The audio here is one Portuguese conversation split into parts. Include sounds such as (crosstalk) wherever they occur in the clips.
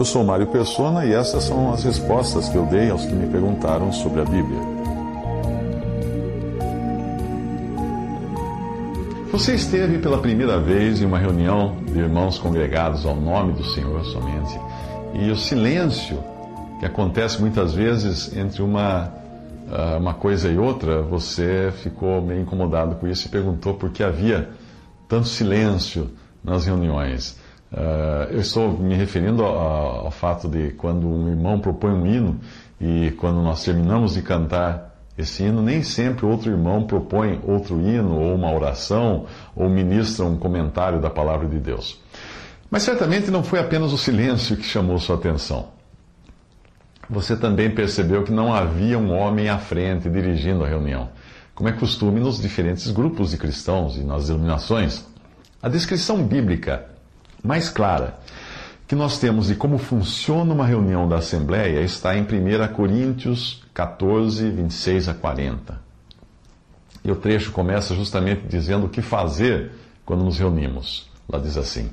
Eu sou Mário Persona e essas são as respostas que eu dei aos que me perguntaram sobre a Bíblia. Você esteve pela primeira vez em uma reunião de irmãos congregados ao nome do Senhor somente, e o silêncio que acontece muitas vezes entre uma, ah, uma coisa e outra, você ficou meio incomodado com isso e perguntou por que havia tanto silêncio nas reuniões. Uh, eu estou me referindo ao, ao, fato de quando um irmão propõe um hino e quando nós terminamos de cantar esse hino, nem sempre outro irmão propõe outro hino ou uma oração ou ministra um comentário da palavra de Deus. Mas certamente não foi apenas o silêncio que chamou sua atenção. Você também percebeu que não havia um homem à frente dirigindo a reunião, como é costume nos diferentes grupos de cristãos e nas iluminações. A descrição bíblica mais clara que nós temos de como funciona uma reunião da Assembleia está em 1 Coríntios 14, 26 a 40. E o trecho começa justamente dizendo o que fazer quando nos reunimos. Lá diz assim: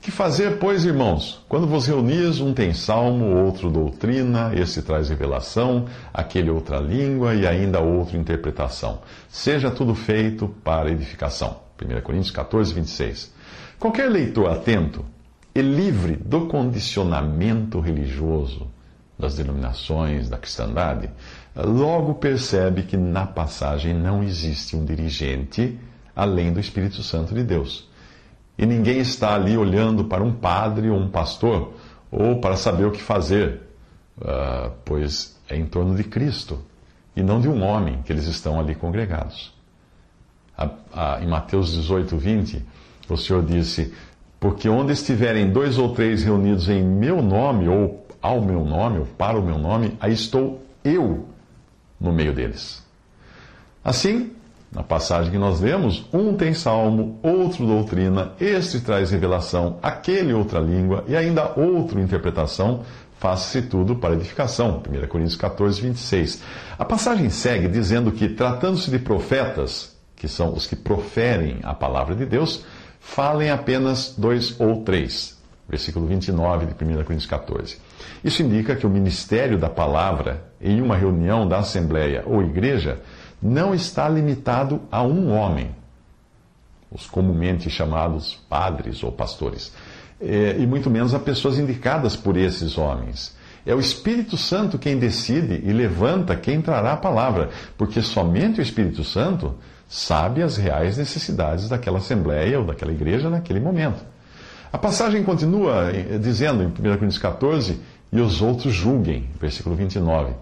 Que fazer, pois, irmãos? Quando vos reunis, um tem salmo, outro doutrina, esse traz revelação, aquele outra língua e ainda outra interpretação. Seja tudo feito para edificação. 1 Coríntios 14, 26. Qualquer leitor atento e livre do condicionamento religioso das denominações da cristandade, logo percebe que na passagem não existe um dirigente além do Espírito Santo de Deus. E ninguém está ali olhando para um padre ou um pastor ou para saber o que fazer, uh, pois é em torno de Cristo e não de um homem que eles estão ali congregados. Em Mateus 18, 20 o Senhor disse: Porque onde estiverem dois ou três reunidos em meu nome, ou ao meu nome, ou para o meu nome, aí estou eu no meio deles. Assim, na passagem que nós lemos, um tem salmo, outro doutrina, este traz revelação, aquele outra língua e ainda outro interpretação, faça-se tudo para edificação. 1 Coríntios 14, 26. A passagem segue dizendo que, tratando-se de profetas, que são os que proferem a palavra de Deus, falem apenas dois ou três. Versículo 29 de 1 Coríntios 14. Isso indica que o ministério da palavra em uma reunião da Assembleia ou igreja não está limitado a um homem, os comumente chamados padres ou pastores, é, e muito menos a pessoas indicadas por esses homens. É o Espírito Santo quem decide e levanta quem trará a palavra, porque somente o Espírito Santo sabe as reais necessidades daquela assembleia ou daquela igreja naquele momento. A passagem continua eh, dizendo em 1 Coríntios 14: e os outros julguem, versículo 29.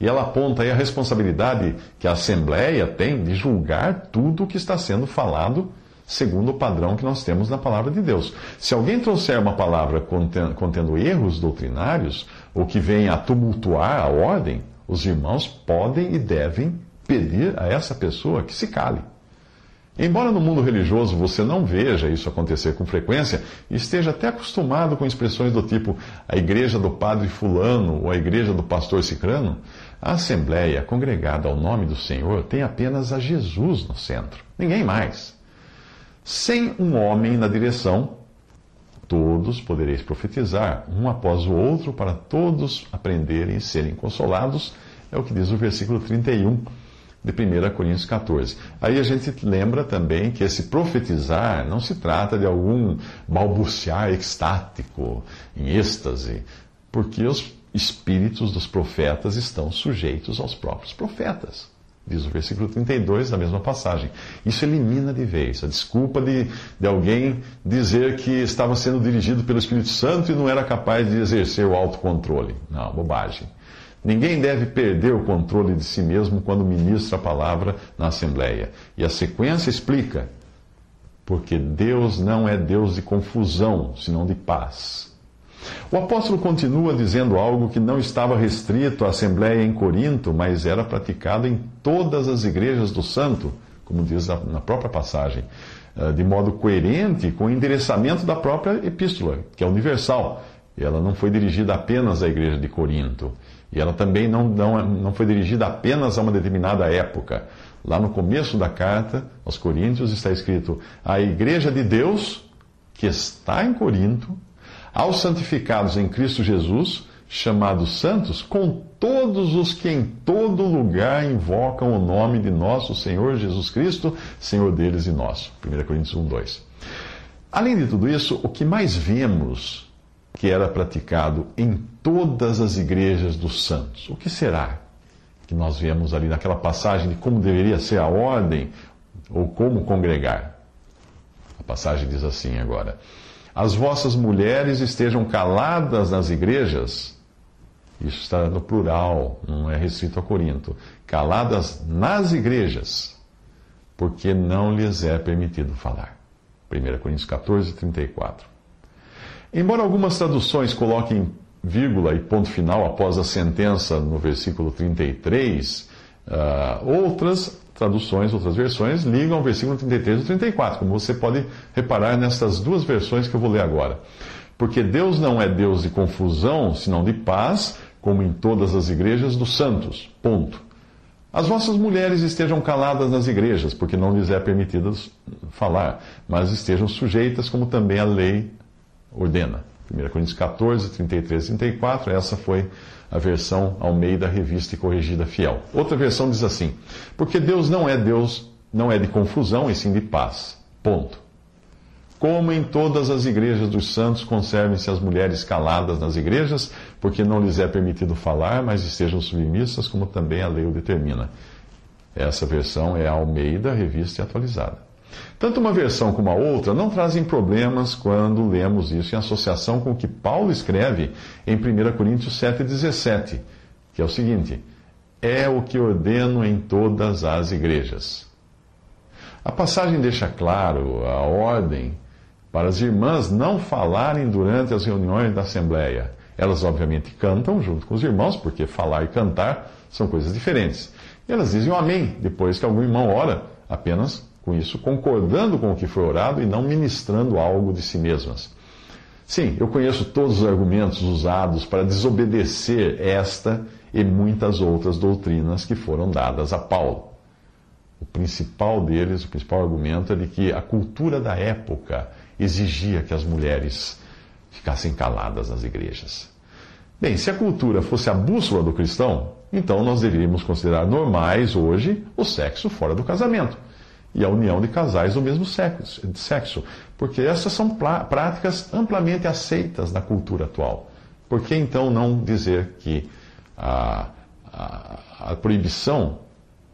E ela aponta aí a responsabilidade que a Assembleia tem de julgar tudo o que está sendo falado segundo o padrão que nós temos na palavra de Deus. Se alguém trouxer uma palavra contendo erros doutrinários, ou que venha a tumultuar a ordem, os irmãos podem e devem pedir a essa pessoa que se cale. Embora no mundo religioso você não veja isso acontecer com frequência esteja até acostumado com expressões do tipo a igreja do padre fulano ou a igreja do pastor cicrano, a assembleia congregada ao nome do Senhor tem apenas a Jesus no centro, ninguém mais. Sem um homem na direção, todos podereis profetizar, um após o outro, para todos aprenderem e serem consolados, é o que diz o versículo 31 de 1 Coríntios 14. Aí a gente lembra também que esse profetizar não se trata de algum balbuciar extático, em êxtase, porque os espíritos dos profetas estão sujeitos aos próprios profetas. Diz o versículo 32 da mesma passagem. Isso elimina de vez a desculpa de, de alguém dizer que estava sendo dirigido pelo Espírito Santo e não era capaz de exercer o autocontrole. Não, bobagem. Ninguém deve perder o controle de si mesmo quando ministra a palavra na Assembleia. E a sequência explica porque Deus não é Deus de confusão, senão de paz. O apóstolo continua dizendo algo que não estava restrito à Assembleia em Corinto, mas era praticado em todas as igrejas do santo, como diz na própria passagem, eh, de modo coerente com o endereçamento da própria epístola, que é universal. Ela não foi dirigida apenas à igreja de Corinto. E ela também não, não, não foi dirigida apenas a uma determinada época. Lá no começo da carta aos Coríntios está escrito: A igreja de Deus, que está em Corinto, aos santificados em Cristo Jesus, chamados santos, com todos os que em todo lugar invocam o nome de nosso Senhor Jesus Cristo, Senhor deles e nosso. 1 Coríntios 1, 2. Além de tudo isso, o que mais vemos que era praticado em todas as igrejas dos santos, o que será que nós vemos ali naquela passagem de como deveria ser a ordem ou como congregar? A passagem diz assim agora as vossas mulheres estejam caladas nas igrejas, isso está no plural, não é restrito a Corinto, caladas nas igrejas, porque não lhes é permitido falar. 1 Coríntios 14, 34. Embora algumas traduções coloquem vírgula e ponto final após a sentença no versículo 33, uh, outras traduções, outras versões, ligam ao versículo 33 e 34, como você pode reparar nestas duas versões que eu vou ler agora. Porque Deus não é Deus de confusão, senão de paz, como em todas as igrejas dos santos. Ponto. As vossas mulheres estejam caladas nas igrejas, porque não lhes é permitido falar, mas estejam sujeitas, como também a lei ordena. 1 Coríntios 14, 33 e 34, essa foi a versão Almeida Revista e Corrigida Fiel. Outra versão diz assim: Porque Deus não é Deus, não é de confusão, e sim de paz. Ponto. Como em todas as igrejas dos santos, conservem-se as mulheres caladas nas igrejas, porque não lhes é permitido falar, mas estejam submissas, como também a lei o determina. Essa versão é a Almeida, revista e atualizada. Tanto uma versão como a outra não trazem problemas quando lemos isso em associação com o que Paulo escreve em 1 Coríntios 7,17, que é o seguinte: É o que ordeno em todas as igrejas. A passagem deixa claro a ordem para as irmãs não falarem durante as reuniões da Assembleia. Elas, obviamente, cantam junto com os irmãos, porque falar e cantar são coisas diferentes. E elas dizem um amém depois que algum irmão ora, apenas com isso, concordando com o que foi orado e não ministrando algo de si mesmas. Sim, eu conheço todos os argumentos usados para desobedecer esta e muitas outras doutrinas que foram dadas a Paulo. O principal deles, o principal argumento é de que a cultura da época exigia que as mulheres ficassem caladas nas igrejas. Bem, se a cultura fosse a bússola do cristão, então nós deveríamos considerar normais hoje o sexo fora do casamento e a união de casais do mesmo sexo, porque essas são práticas amplamente aceitas na cultura atual. Por que então não dizer que a, a, a proibição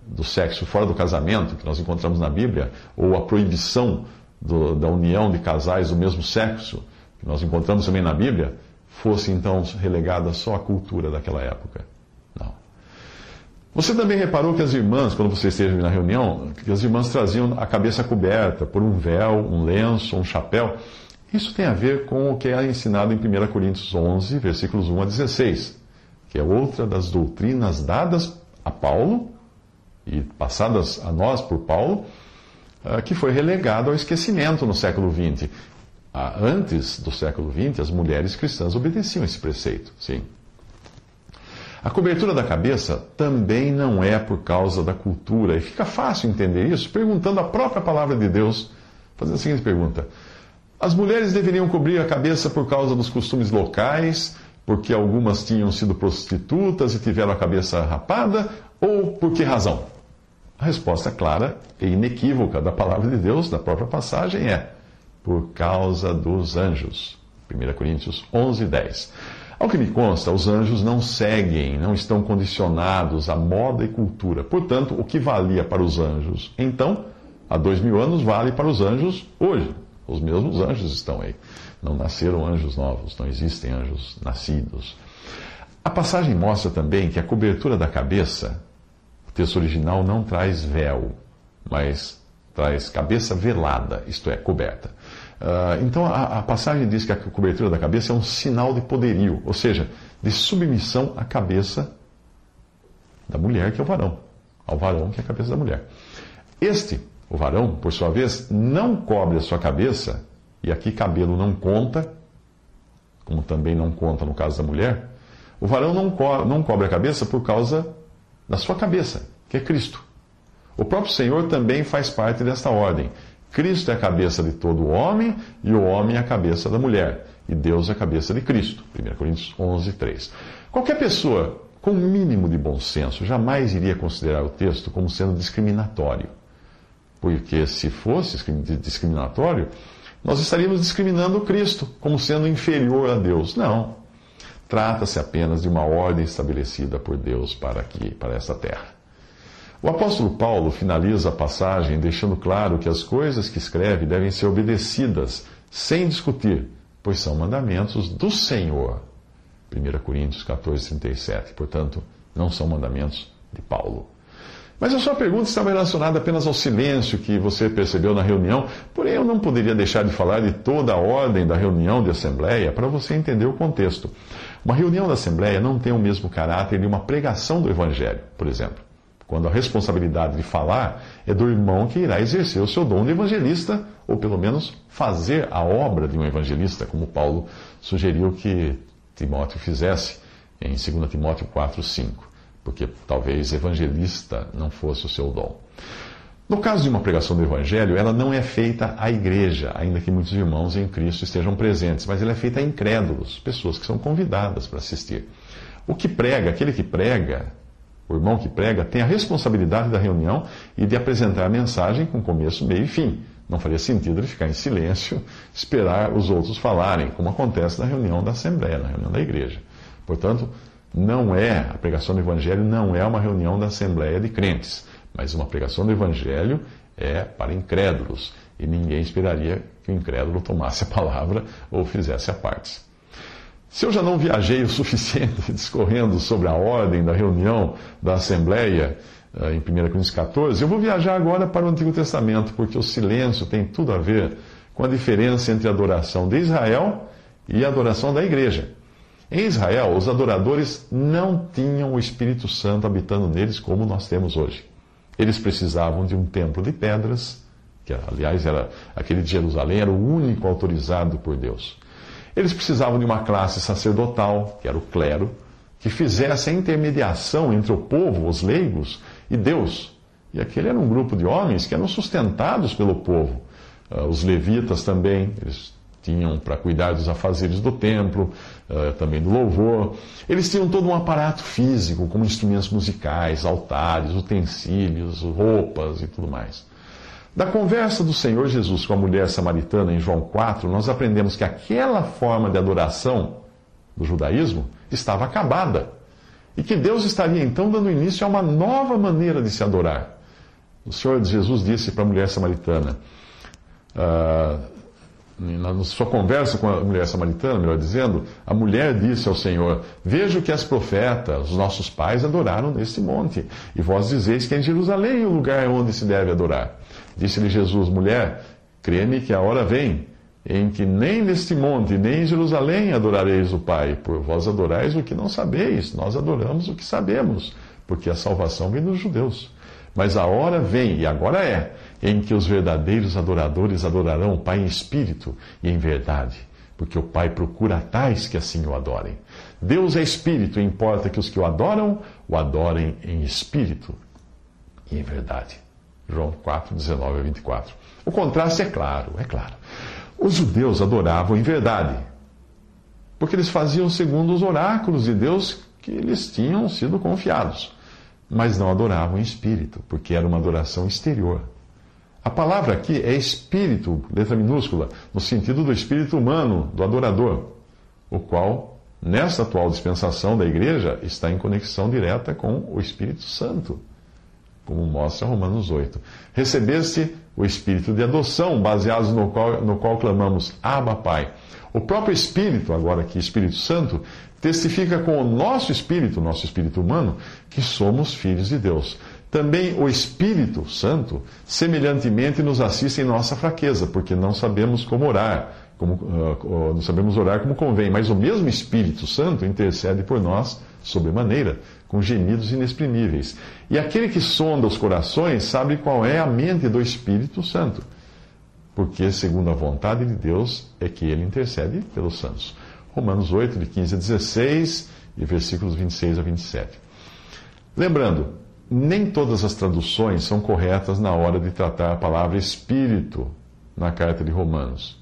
do sexo fora do casamento, que nós encontramos na Bíblia, ou a proibição do, da união de casais do mesmo sexo, que nós encontramos também na Bíblia, fosse então relegada só à cultura daquela época? Você também reparou que as irmãs, quando você esteve na reunião, que as irmãs traziam a cabeça coberta por um véu, um lenço, um chapéu. Isso tem a ver com o que é ensinado em 1 Coríntios 11, versículos 1 a 16, que é outra das doutrinas dadas a Paulo e passadas a nós por Paulo, ah, que foi relegado ao esquecimento no século XX. Ah, antes do século XX, as mulheres cristãs obedeciam esse preceito, sim. A cobertura da cabeça também não é por causa da cultura. E fica fácil entender isso perguntando a própria palavra de Deus, fazendo a seguinte pergunta: As mulheres deveriam cobrir a cabeça por causa dos costumes locais, porque algumas tinham sido prostitutas e tiveram a cabeça rapada, ou por que razão? A resposta clara e inequívoca da palavra de Deus, da própria passagem, é: por causa dos anjos. 1 Coríntios 11, 10. Ao que me consta, os anjos não seguem, não estão condicionados à moda e cultura. Portanto, o que valia para os anjos então, há dois mil anos, vale para os anjos hoje. Os mesmos anjos estão aí. Não nasceram anjos novos, não existem anjos nascidos. A passagem mostra também que a cobertura da cabeça, o texto original não traz véu, mas traz cabeça velada, isto é, coberta. Uh, então a, a, passagem diz que a cobertura da cabeça é um sinal de poderio, ou seja, de submissão à cabeça da mulher, que é o varão, ao varão, que é a cabeça da mulher. Este, o varão, por sua vez, não cobre a sua cabeça, e aqui cabelo não conta, como também não conta no caso da mulher. O varão não, co não cobre a cabeça por causa da sua cabeça, que é Cristo. O próprio Senhor também faz parte desta ordem. Cristo é a cabeça de todo homem e o homem é a cabeça da mulher. E Deus é a cabeça de Cristo. 1 Coríntios 11, 3. Qualquer pessoa com o mínimo de bom senso jamais iria considerar o texto como sendo discriminatório. Porque se fosse discriminatório, nós estaríamos discriminando Cristo como sendo inferior a Deus. Não. Trata-se apenas de uma ordem estabelecida por Deus para aqui, para essa terra. O apóstolo Paulo finaliza a passagem deixando claro que as coisas que escreve devem ser obedecidas sem discutir, pois são mandamentos do Senhor. 1 Coríntios 14, 37. Portanto, não são mandamentos de Paulo. Mas a sua pergunta estava relacionada apenas ao silêncio que você percebeu na reunião, porém eu não poderia deixar de falar de toda a ordem da reunião de assembleia para você entender o contexto. Uma reunião da assembleia não tem o mesmo caráter de uma pregação do evangelho, por exemplo quando a responsabilidade de falar é do irmão que irá exercer o seu dom de evangelista, ou pelo menos fazer a obra de um evangelista, como Paulo sugeriu que Timóteo fizesse em 2 Timóteo 4, 5, porque talvez evangelista não fosse o seu dom. No caso de uma pregação do Evangelho, ela não é feita à igreja, ainda que muitos irmãos em Cristo estejam presentes, mas ela é feita a incrédulos, pessoas que são convidadas para assistir. O que prega, aquele que prega, o irmão que prega tem a responsabilidade da reunião e de apresentar a mensagem com começo, meio e fim. Não faria sentido ele ficar em silêncio, esperar os outros falarem, como acontece na reunião da Assembleia, na reunião da igreja. Portanto, não é, a pregação do Evangelho não é uma reunião da Assembleia de crentes, mas uma pregação do Evangelho é para incrédulos. E ninguém esperaria que o incrédulo tomasse a palavra ou fizesse a parte. Se eu já não viajei o suficiente (laughs) discorrendo sobre a ordem da reunião da Assembleia eh, em 1 Coríntios 14, eu vou viajar agora para o Antigo Testamento, porque o silêncio tem tudo a ver com a diferença entre a adoração de Israel e a adoração da igreja. Em Israel, os adoradores não tinham o Espírito Santo habitando neles como nós temos hoje. Eles precisavam de um templo de pedras, que aliás era aquele de Jerusalém era o único autorizado por Deus. Eles precisavam de uma classe sacerdotal, que era o clero, que fizesse a intermediação entre o povo, os leigos, e Deus. E aquele era um grupo de homens que eram sustentados pelo povo. Uh, os levitas também, eles tinham para cuidar dos afazeres do templo, uh, também do louvor. Eles tinham todo um aparato físico, como instrumentos musicais, altares, utensílios, roupas e tudo mais. Da conversa do Senhor Jesus com a mulher samaritana em João 4, nós aprendemos que aquela forma de adoração do judaísmo estava acabada e que Deus estaria então dando início a uma nova maneira de se adorar. O Senhor Jesus disse para a mulher samaritana, uh, na sua conversa com a mulher samaritana, melhor dizendo, a mulher disse ao Senhor: Vejo que as profetas, os nossos pais, adoraram neste monte, e vós dizeis que é em Jerusalém o lugar onde se deve adorar. Disse-lhe Jesus: Mulher, crê-me que a hora vem em que nem neste monte, nem em Jerusalém adorareis o Pai, por vós adorais o que não sabeis, nós adoramos o que sabemos, porque a salvação vem dos judeus. Mas a hora vem, e agora é, em que os verdadeiros adoradores adorarão o Pai em espírito e em verdade, porque o Pai procura tais que assim o adorem. Deus é espírito, e importa que os que o adoram o adorem em espírito e em verdade. João 4, 19 a 24. O contraste é claro, é claro. Os judeus adoravam em verdade, porque eles faziam segundo os oráculos de Deus que lhes tinham sido confiados, mas não adoravam em espírito, porque era uma adoração exterior. A palavra aqui é espírito, letra minúscula, no sentido do espírito humano, do adorador, o qual, nessa atual dispensação da igreja, está em conexão direta com o Espírito Santo como mostra Romanos 8. Recebeste o espírito de adoção, baseados no qual, no qual clamamos Abba Pai. O próprio Espírito, agora aqui Espírito Santo, testifica com o nosso espírito, nosso espírito humano, que somos filhos de Deus. Também o Espírito Santo, semelhantemente, nos assiste em nossa fraqueza, porque não sabemos como orar, como, uh, não sabemos orar como convém, mas o mesmo Espírito Santo intercede por nós sobremaneira, com gemidos inexprimíveis. E aquele que sonda os corações sabe qual é a mente do Espírito Santo, porque, segundo a vontade de Deus, é que ele intercede pelos santos. Romanos 8, de 15 a 16 e versículos 26 a 27. Lembrando, nem todas as traduções são corretas na hora de tratar a palavra Espírito na carta de Romanos.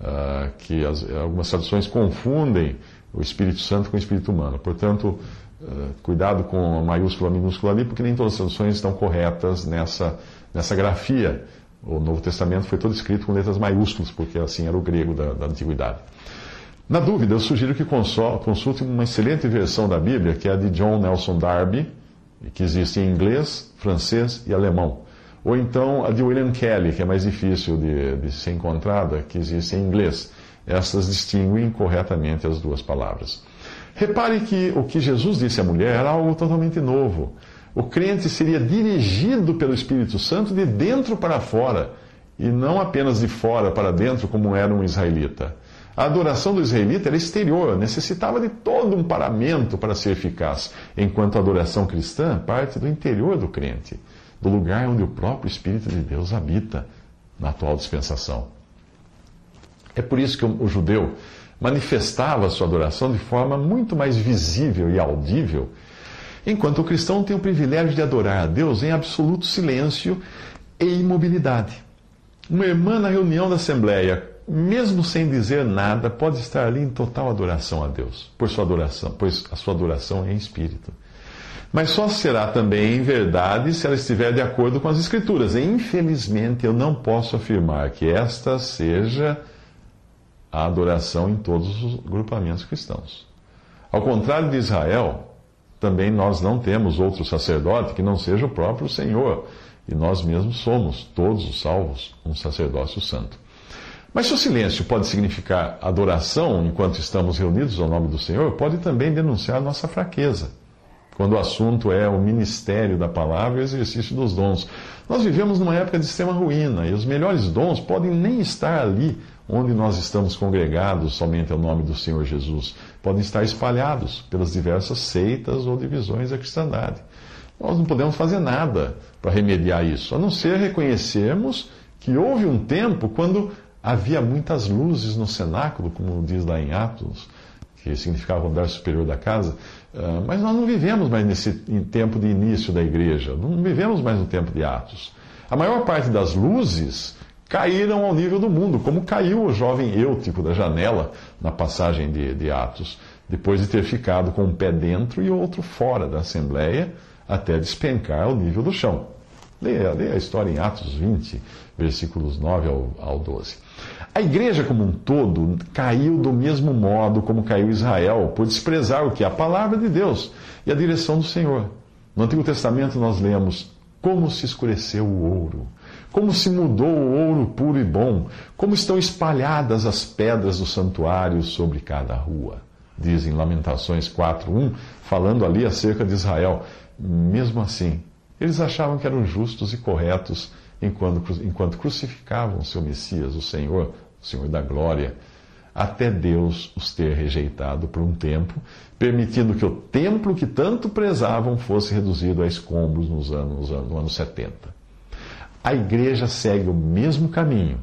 Uh, que as, algumas traduções confundem o Espírito Santo com o Espírito humano. Portanto, uh, cuidado com a maiúscula e minúscula ali, porque nem todas as traduções estão corretas nessa, nessa grafia. O Novo Testamento foi todo escrito com letras maiúsculas, porque assim era o grego da, da antiguidade. Na dúvida, eu sugiro que consulte uma excelente versão da Bíblia, que é a de John Nelson Darby, que existe em inglês, francês e alemão. Ou então a de William Kelly, que é mais difícil de, de ser encontrada, que existe em inglês. Essas distinguem corretamente as duas palavras. Repare que o que Jesus disse à mulher era algo totalmente novo. O crente seria dirigido pelo Espírito Santo de dentro para fora, e não apenas de fora para dentro, como era um israelita. A adoração do israelita era exterior, necessitava de todo um paramento para ser eficaz, enquanto a adoração cristã parte do interior do crente, do lugar onde o próprio Espírito de Deus habita na atual dispensação. É por isso que o judeu manifestava sua adoração de forma muito mais visível e audível, enquanto o cristão tem o privilégio de adorar a Deus em absoluto silêncio e imobilidade. Uma irmã na reunião da Assembleia mesmo sem dizer nada, pode estar ali em total adoração a Deus, por sua adoração, pois a sua adoração é em espírito. Mas só será também em verdade se ela estiver de acordo com as Escrituras. E, infelizmente, eu não posso afirmar que esta seja a adoração em todos os grupamentos cristãos. Ao contrário de Israel, também nós não temos outro sacerdote que não seja o próprio Senhor. E nós mesmos somos, todos os salvos, um sacerdócio santo. Mas se o silêncio pode significar adoração enquanto estamos reunidos ao nome do Senhor, pode também denunciar nossa fraqueza, quando o assunto é o ministério da palavra e o exercício dos dons. Nós vivemos numa época de extrema ruína e os melhores dons podem nem estar ali onde nós estamos congregados somente ao nome do Senhor Jesus. Podem estar espalhados pelas diversas seitas ou divisões da cristandade. Nós não podemos fazer nada para remediar isso, a não ser reconhecermos que houve um tempo quando Havia muitas luzes no cenáculo, como diz lá em Atos, que significava o andar superior da casa, ah, mas nós não vivemos mais nesse tempo de início da igreja, não vivemos mais no tempo de Atos. A maior parte das luzes caíram ao nível do mundo, como caiu o jovem Eutico da janela na passagem de, de Atos, depois de ter ficado com um pé dentro e outro fora da Assembleia, até despencar ao nível do chão. Leia, leia a história em Atos 20, versículos 9 ao, ao 12. A igreja como um todo caiu do mesmo modo como caiu Israel, por desprezar o que? A palavra de Deus e a direção do Senhor. No Antigo Testamento nós lemos como se escureceu o ouro, como se mudou o ouro puro e bom, como estão espalhadas as pedras do santuário sobre cada rua. Diz em Lamentações 4:1, falando ali acerca de Israel. Mesmo assim, eles achavam que eram justos e corretos enquanto, enquanto crucificavam o seu Messias, o Senhor, o Senhor da glória, até Deus os ter rejeitado por um tempo, permitindo que o templo que tanto prezavam fosse reduzido a escombros nos anos, no ano 70. A igreja segue o mesmo caminho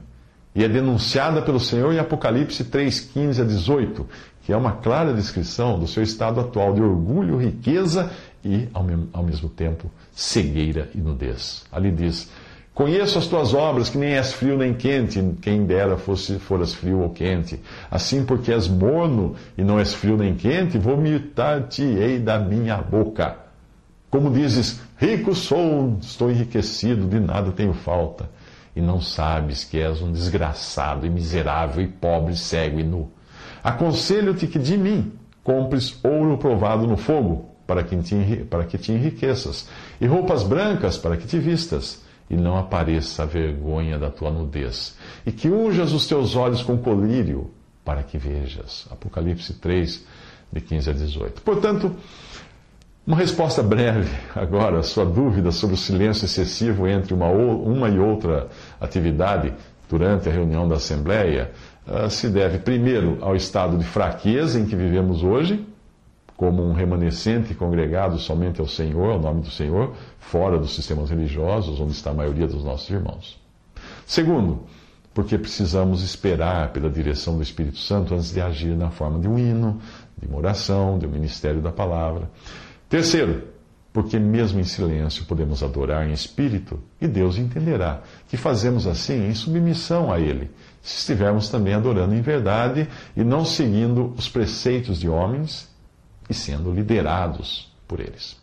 e é denunciada pelo Senhor em Apocalipse 3, 15 a 18, que é uma clara descrição do seu estado atual de orgulho, riqueza e, ao mesmo, ao mesmo tempo, cegueira e nudez. Ali diz: Conheço as tuas obras, que nem és frio nem quente, quem dera fosse, foras frio ou quente. Assim, porque és morno e não és frio nem quente, vomitar-te-ei da minha boca. Como dizes, rico sou, estou enriquecido, de nada tenho falta. E não sabes que és um desgraçado e miserável e pobre, cego e nu. Aconselho-te que de mim compres ouro provado no fogo, para que te, para que te enriqueças, e roupas brancas para que te vistas e não apareça a vergonha da tua nudez. E que unjas os teus olhos com colírio, para que vejas. Apocalipse 3, de 15 a 18. Portanto, Uma resposta breve agora, sua dúvida sobre o silêncio excessivo entre uma, uma e outra atividade durante a reunião da Assembleia uh, se deve, primeiro, ao estado de fraqueza em que vivemos hoje, como um remanescente congregado somente ao Senhor, ao nome do Senhor, fora dos sistemas religiosos, onde está a maioria dos nossos irmãos. Segundo, porque precisamos esperar pela direção do Espírito Santo antes de agir na forma de um hino, de uma oração, de um ministério da palavra. Terceiro, porque mesmo em silêncio podemos adorar em espírito e Deus entenderá que fazemos assim em submissão a Ele, se estivermos também adorando em verdade e não seguindo os preceitos de homens e sendo liderados por eles.